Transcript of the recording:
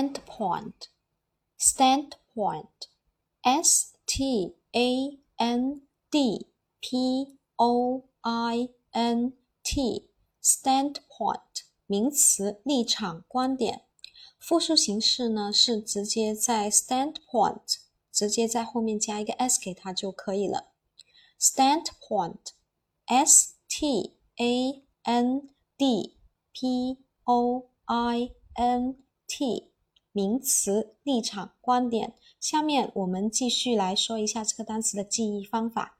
standpoint, standpoint, s t a n d p o i n t, standpoint 名词，立场、观点。复数形式呢是直接在 standpoint 直接在后面加一个 s 给它就可以了。standpoint, s t a n d p o i n t 名词，立场、观点。下面我们继续来说一下这个单词的记忆方法。